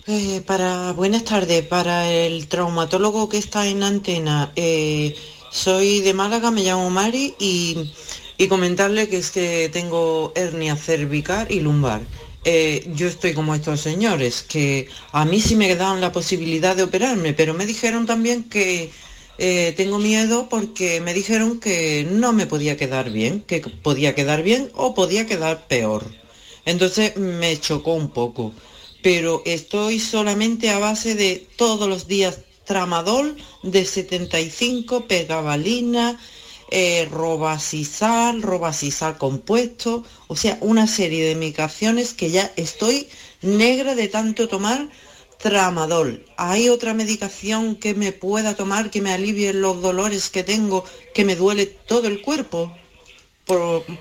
Eh, para buenas tardes, para el traumatólogo que está en antena, eh, soy de Málaga, me llamo Mari y, y, comentarle que es que tengo hernia cervical y lumbar. Eh, yo estoy como estos señores, que a mí sí me dan la posibilidad de operarme, pero me dijeron también que eh, tengo miedo porque me dijeron que no me podía quedar bien, que podía quedar bien o podía quedar peor. Entonces me chocó un poco, pero estoy solamente a base de todos los días tramadol de 75, pegabalina, eh, robasisal, robasisal compuesto, o sea, una serie de medicaciones que ya estoy negra de tanto tomar tramadol. ¿Hay otra medicación que me pueda tomar que me alivie los dolores que tengo, que me duele todo el cuerpo?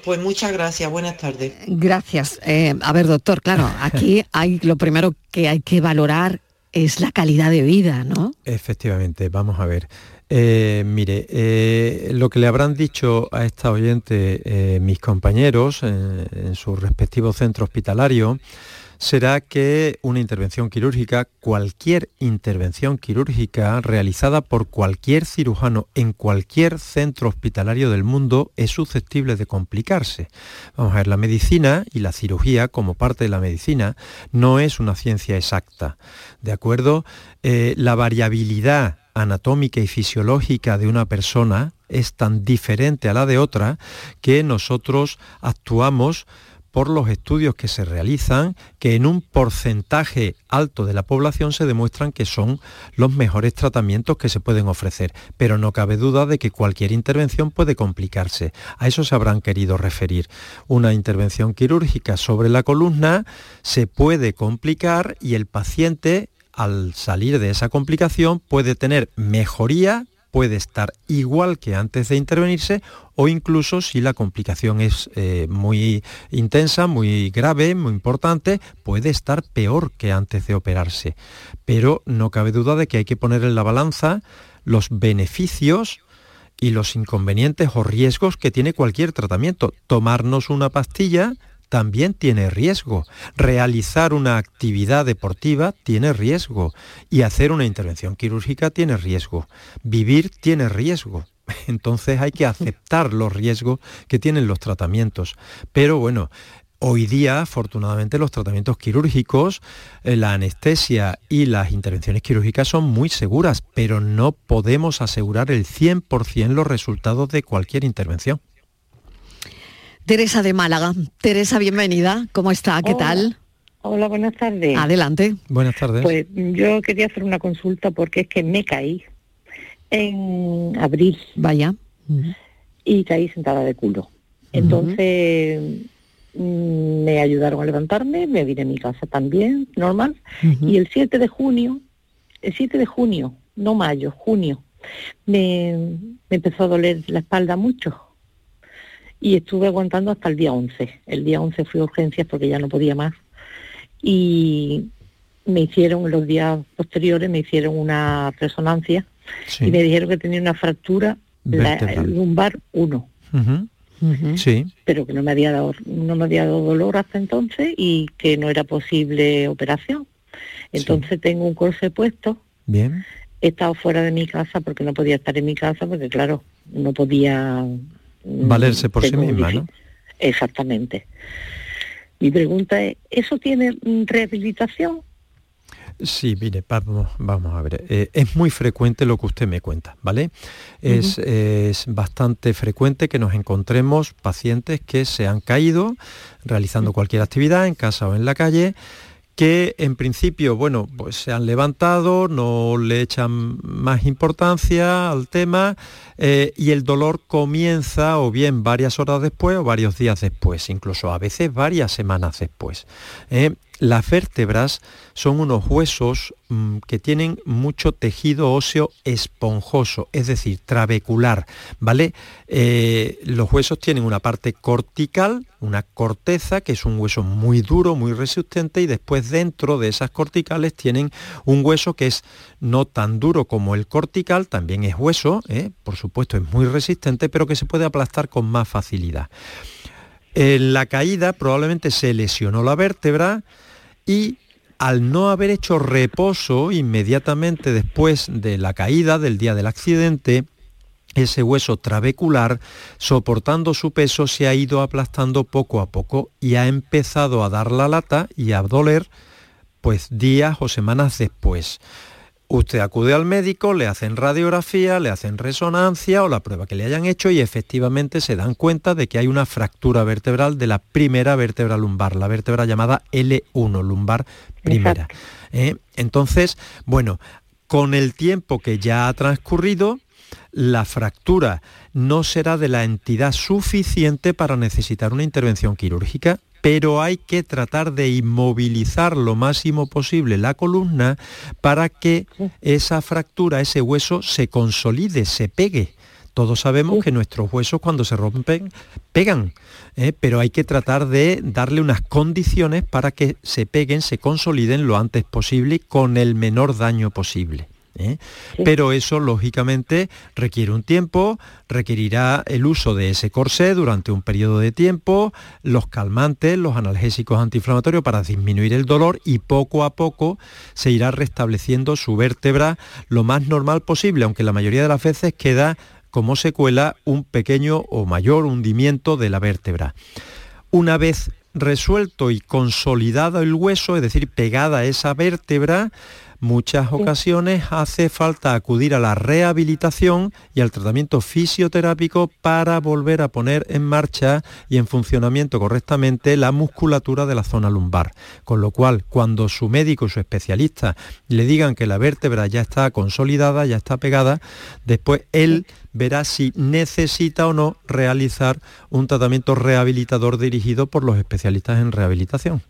pues muchas gracias, buenas tardes. Gracias. Eh, a ver, doctor, claro, aquí hay lo primero que hay que valorar es la calidad de vida, ¿no? Efectivamente, vamos a ver. Eh, mire, eh, lo que le habrán dicho a esta oyente mis compañeros en su respectivo centro hospitalario será que una intervención quirúrgica, cualquier intervención quirúrgica realizada por cualquier cirujano en cualquier centro hospitalario del mundo es susceptible de complicarse. Vamos a ver, la medicina y la cirugía como parte de la medicina no es una ciencia exacta. ¿De acuerdo? Eh, la variabilidad anatómica y fisiológica de una persona es tan diferente a la de otra que nosotros actuamos por los estudios que se realizan, que en un porcentaje alto de la población se demuestran que son los mejores tratamientos que se pueden ofrecer. Pero no cabe duda de que cualquier intervención puede complicarse. A eso se habrán querido referir. Una intervención quirúrgica sobre la columna se puede complicar y el paciente al salir de esa complicación puede tener mejoría puede estar igual que antes de intervenirse o incluso si la complicación es eh, muy intensa, muy grave, muy importante, puede estar peor que antes de operarse. Pero no cabe duda de que hay que poner en la balanza los beneficios y los inconvenientes o riesgos que tiene cualquier tratamiento. Tomarnos una pastilla también tiene riesgo. Realizar una actividad deportiva tiene riesgo. Y hacer una intervención quirúrgica tiene riesgo. Vivir tiene riesgo. Entonces hay que aceptar los riesgos que tienen los tratamientos. Pero bueno, Hoy día, afortunadamente, los tratamientos quirúrgicos, eh, la anestesia y las intervenciones quirúrgicas son muy seguras, pero no podemos asegurar el 100% los resultados de cualquier intervención. Teresa de Málaga. Teresa, bienvenida. ¿Cómo está? ¿Qué tal? Hola, buenas tardes. Adelante. Buenas tardes. Pues yo quería hacer una consulta porque es que me caí en abril. Vaya. Y caí sentada de culo. Entonces mm, me ayudaron a levantarme, me vine a mi casa también, normal. Y el 7 de junio, el 7 de junio, no mayo, junio, me, me empezó a doler la espalda mucho y estuve aguantando hasta el día 11. El día 11 fui a urgencias porque ya no podía más y me hicieron, en los días posteriores, me hicieron una resonancia y me dijeron que tenía una fractura lumbar 1. Sí. Pero que no me había dado no me había dado dolor hasta entonces y que no era posible operación. Entonces tengo un corse puesto. Bien. He estado fuera de mi casa porque no podía estar en mi casa porque claro, no podía Valerse por sí misma, ¿no? Exactamente. Mi pregunta es, ¿eso tiene rehabilitación? Sí, mire, vamos, vamos a ver. Eh, es muy frecuente lo que usted me cuenta, ¿vale? es, es, bastante frecuente que nos encontremos pacientes que se han caído realizando cualquier actividad en casa o en la calle que en principio, bueno, pues se han levantado, no le echan más importancia al tema eh, y el dolor comienza o bien varias horas después o varios días después, incluso a veces varias semanas después. ¿eh? Las vértebras son unos huesos mm, que tienen mucho tejido óseo esponjoso, es decir, trabecular, ¿vale? Eh, los huesos tienen una parte cortical, una corteza, que es un hueso muy duro, muy resistente, y después dentro de esas corticales tienen un hueso que es no tan duro como el cortical, también es hueso, ¿eh? por supuesto es muy resistente, pero que se puede aplastar con más facilidad. En la caída probablemente se lesionó la vértebra y al no haber hecho reposo inmediatamente después de la caída del día del accidente, ese hueso trabecular, soportando su peso, se ha ido aplastando poco a poco y ha empezado a dar la lata y a doler pues días o semanas después. Usted acude al médico, le hacen radiografía, le hacen resonancia o la prueba que le hayan hecho y efectivamente se dan cuenta de que hay una fractura vertebral de la primera vértebra lumbar, la vértebra llamada L1, lumbar primera. ¿Eh? Entonces, bueno, con el tiempo que ya ha transcurrido, la fractura no será de la entidad suficiente para necesitar una intervención quirúrgica pero hay que tratar de inmovilizar lo máximo posible la columna para que esa fractura, ese hueso se consolide, se pegue. Todos sabemos que nuestros huesos cuando se rompen pegan, ¿eh? pero hay que tratar de darle unas condiciones para que se peguen, se consoliden lo antes posible con el menor daño posible. ¿Eh? Pero eso, lógicamente, requiere un tiempo, requerirá el uso de ese corsé durante un periodo de tiempo, los calmantes, los analgésicos antiinflamatorios para disminuir el dolor y poco a poco se irá restableciendo su vértebra lo más normal posible, aunque la mayoría de las veces queda como secuela un pequeño o mayor hundimiento de la vértebra. Una vez resuelto y consolidado el hueso, es decir, pegada esa vértebra, muchas ocasiones hace falta acudir a la rehabilitación y al tratamiento fisioterápico para volver a poner en marcha y en funcionamiento correctamente la musculatura de la zona lumbar. Con lo cual, cuando su médico, su especialista, le digan que la vértebra ya está consolidada, ya está pegada, después él verá si necesita o no realizar un tratamiento rehabilitador dirigido por los especialistas en rehabilitación.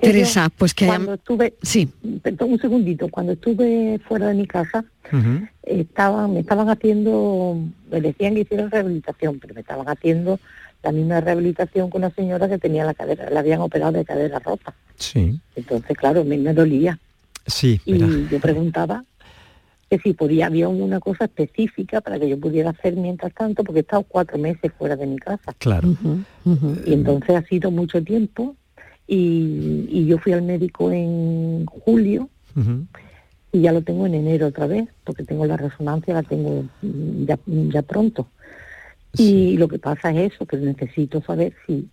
Teresa, pues que cuando estuve, sí, perdón un segundito, cuando estuve fuera de mi casa, estaban, me estaban haciendo, me decían que hicieron rehabilitación, pero me estaban haciendo la misma rehabilitación con una señora que tenía la cadera, la habían operado de cadera rota. Sí. Entonces, claro, mí me dolía. Sí. Y yo preguntaba que si podía, había una cosa específica para que yo pudiera hacer mientras tanto, porque he estado cuatro meses fuera de mi casa. Claro. Y entonces ha sido mucho tiempo y, yo fui al médico en julio y ya lo tengo en enero otra vez, porque tengo la resonancia, la tengo ya, ya pronto. Y lo que pasa es eso, que necesito saber si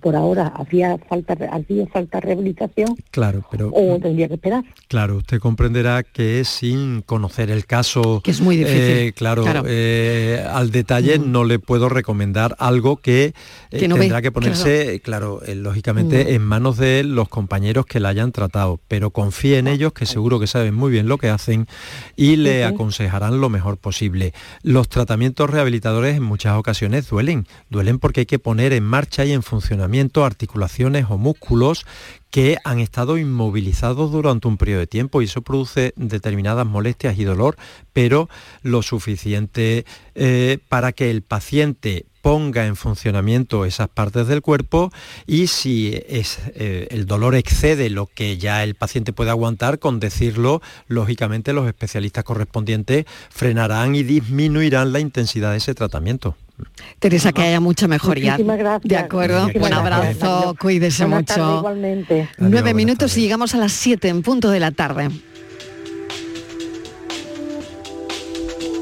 por ahora hacía falta hacía falta rehabilitación claro pero o tendría que esperar. Claro usted comprenderá que sin conocer el caso que es muy difícil eh, claro, eh, al detalle mm. no le puedo recomendar algo que, tendrá que ponerse claro, lógicamente mm. en manos de los compañeros que la hayan tratado pero confíe en ellos que seguro que saben muy bien lo que hacen y le aconsejarán lo mejor posible. Los tratamientos rehabilitadores en muchas ocasiones duelen duelen porque que hay que poner en marcha y en funcionamiento articulaciones o músculos que han estado inmovilizados durante un periodo de tiempo y eso produce determinadas molestias y dolor, pero lo suficiente eh, para que el paciente ponga en funcionamiento esas partes del cuerpo y si es, eh, el dolor excede lo que ya el paciente puede aguantar, con decirlo, lógicamente los especialistas correspondientes frenarán y disminuirán la intensidad de ese tratamiento. Teresa, que haya mucha mejoría. gracias. De acuerdo, un abrazo, cuídese mucho. igualmente. Nueve minutos y llegamos a las siete en punto de la tarde.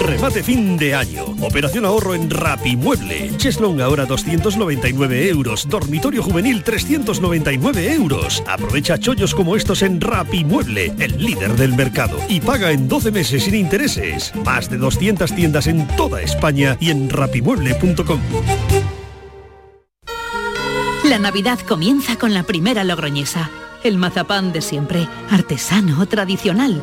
Remate fin de año. Operación ahorro en Rapimueble. Cheslong ahora 299 euros. Dormitorio juvenil 399 euros. Aprovecha chollos como estos en Rapimueble, el líder del mercado. Y paga en 12 meses sin intereses. Más de 200 tiendas en toda España y en rapimueble.com. La Navidad comienza con la primera logroñesa. El mazapán de siempre, artesano, tradicional.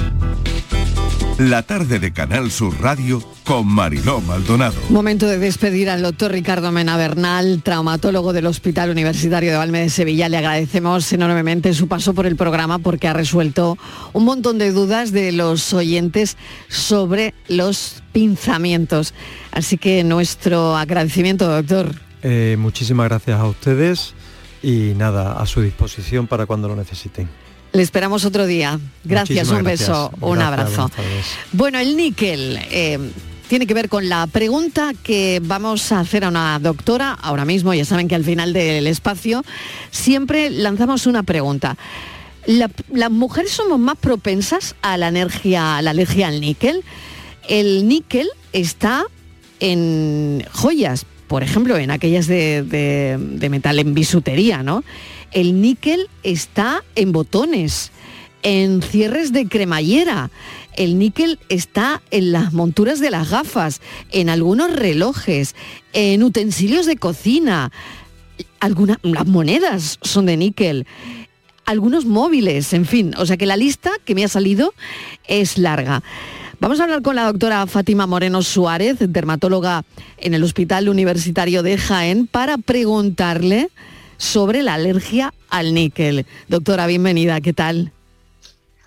La tarde de Canal Sur Radio con Mariló Maldonado. Momento de despedir al doctor Ricardo Mena Bernal, traumatólogo del Hospital Universitario de Valme de Sevilla. Le agradecemos enormemente su paso por el programa porque ha resuelto un montón de dudas de los oyentes sobre los pinzamientos. Así que nuestro agradecimiento, doctor. Eh, muchísimas gracias a ustedes y nada, a su disposición para cuando lo necesiten. Le esperamos otro día. Gracias, un beso, un abrazo. Bueno, el níquel eh, tiene que ver con la pregunta que vamos a hacer a una doctora ahora mismo. Ya saben que al final del espacio siempre lanzamos una pregunta. ¿Las mujeres somos más propensas a la, energía, a la alergia al níquel? El níquel está en joyas, por ejemplo, en aquellas de, de metal en bisutería, ¿no? El níquel está en botones, en cierres de cremallera. El níquel está en las monturas de las gafas, en algunos relojes, en utensilios de cocina. Algunas, las monedas son de níquel. Algunos móviles, en fin. O sea que la lista que me ha salido es larga. Vamos a hablar con la doctora Fátima Moreno Suárez, dermatóloga en el Hospital Universitario de Jaén, para preguntarle sobre la alergia al níquel. Doctora, bienvenida, ¿qué tal?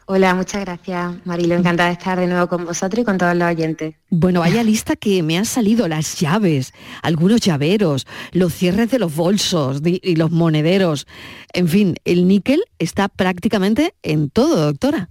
Hola, muchas gracias, Marilo. Encantada de estar de nuevo con vosotros y con todos los oyentes. Bueno, vaya lista que me han salido las llaves, algunos llaveros, los cierres de los bolsos y los monederos. En fin, el níquel está prácticamente en todo, doctora.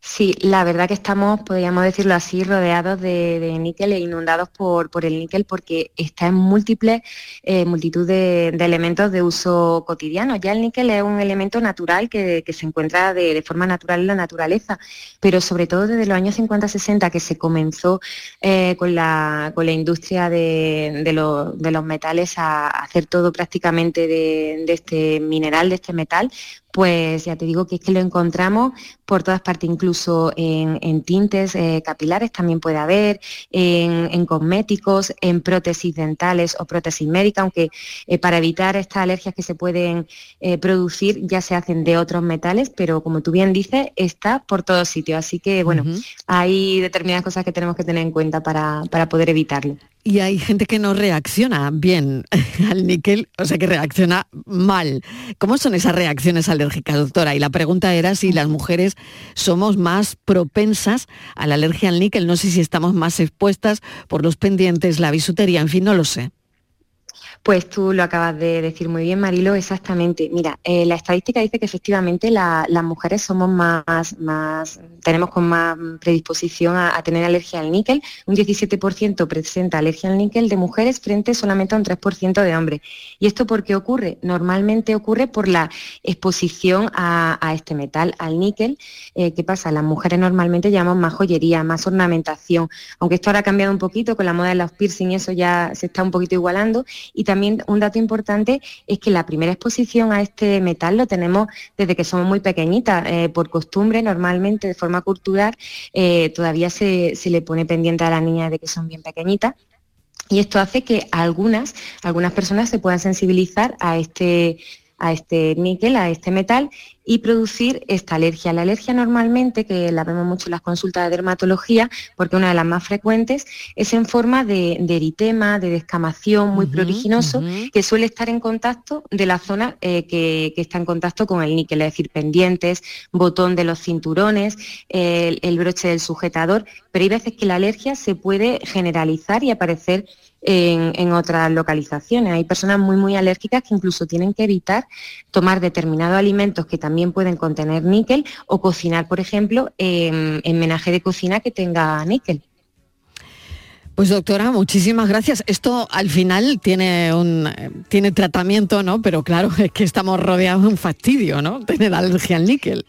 Sí, la verdad que estamos, podríamos decirlo así, rodeados de, níquel e inundados por, el níquel porque está en múltiples, eh, multitud de, elementos de uso cotidiano. Ya el níquel es un elemento natural que, se encuentra de, forma natural en la naturaleza, pero sobre todo desde los años 50-60 que se comenzó eh, con, la, industria de, los metales a hacer todo prácticamente de este mineral, de este metal, pues ya te digo que es que lo encontramos por todas partes, incluso en, tintes eh, capilares también puede haber, en, cosméticos, en prótesis dentales o prótesis médicas, aunque eh, para evitar estas alergias que se pueden eh, producir ya se hacen de otros metales, pero como tú bien dices, está por todos sitios. Así que bueno, hay determinadas cosas que tenemos que tener en cuenta para, para poder evitarlo. Y hay gente que no reacciona bien al níquel, o sea que reacciona mal. ¿Cómo son esas reacciones doctora? Y la pregunta era si las mujeres somos más propensas a la alergia al níquel. No sé si estamos más expuestas por los pendientes, la bisutería, en fin, no lo sé. Pues tú lo acabas de decir muy bien, Marilo, exactamente. Mira, eh, la estadística dice que efectivamente las mujeres somos más, más, tenemos con más predisposición a, tener alergia al níquel. Un 17% presenta alergia al níquel de mujeres frente solamente a un 3% de hombres. ¿Y esto por qué ocurre? Normalmente ocurre por la exposición a, este metal, al níquel. Eh, ¿Qué pasa? Las mujeres normalmente llevamos más joyería, más ornamentación, aunque esto ahora ha cambiado un poquito con la moda de los piercing, eso ya se está un poquito igualando. Y también un dato importante es que la primera exposición a este metal lo tenemos desde que somos muy pequeñitas. Eh, por costumbre, normalmente, de forma cultural, eh, todavía se, se le pone pendiente a las niñas de que son bien pequeñitas. Y esto hace que algunas, algunas personas se puedan sensibilizar a este a este níquel, a este metal y producir esta alergia. La alergia normalmente, que la vemos mucho en las consultas de dermatología, porque una de las más frecuentes, es en forma de, eritema, de descamación muy pruriginoso, que suele estar en contacto de la zona eh, que, está en contacto con el níquel, es decir, pendientes, botón de los cinturones, el, el broche del sujetador, pero hay veces que la alergia se puede generalizar y aparecer en, otras localizaciones. Hay personas muy, muy alérgicas que incluso tienen que evitar tomar determinados alimentos que también pueden contener níquel o cocinar, por ejemplo, en, menaje de cocina que tenga níquel. Pues doctora, muchísimas gracias. Esto al final tiene un tiene tratamiento, ¿no? Pero claro, es que estamos rodeados de un fastidio, ¿no? Tener alergia al níquel.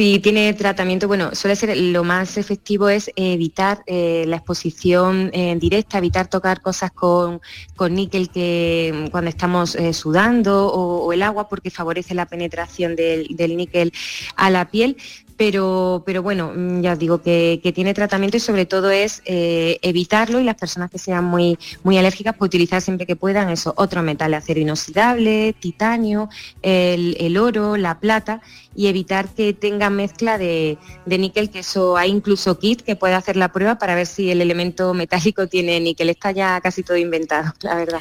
Si tiene tratamiento, bueno, suele ser lo más efectivo es evitar eh, la exposición eh, directa, evitar tocar cosas con, níquel que mm, cuando estamos eh, sudando o, el agua porque favorece la penetración del níquel a la piel pero, pero bueno, mm, ya os digo que, tiene tratamiento y sobre todo es eh, evitarlo y las personas que sean muy, muy alérgicas, pues utilizar siempre que puedan eso, otro metal, acero inoxidable, titanio, el, oro, la plata y evitar que tenga mezcla de, de, níquel, que eso hay incluso kit que puede hacer la prueba para ver si el elemento metálico tiene níquel. Está ya casi todo inventado, la verdad.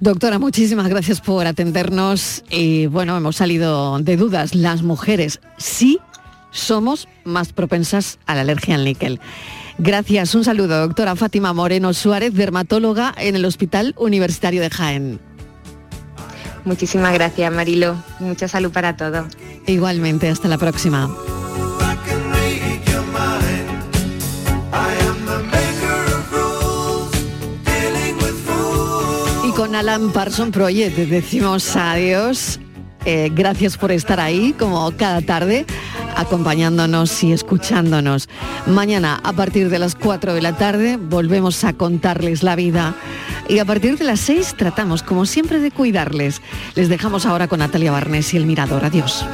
Doctora, muchísimas gracias por atendernos y bueno, hemos salido de dudas. Las mujeres sí somos más propensas a la alergia al níquel. Gracias, un saludo, doctora Fátima Moreno Suárez, dermatóloga en el Hospital Universitario de Jaén. Muchísimas gracias, Marilo. Mucha salud para todos. Igualmente, hasta la próxima. Y con Alan Parson Project decimos adiós. Eh, gracias por estar ahí, como cada tarde acompañándonos y escuchándonos. Mañana a partir de las 4 de la tarde volvemos a contarles la vida y a partir de las 6 tratamos como siempre de cuidarles. Les dejamos ahora con Natalia Barnes y el Mirador. Adiós.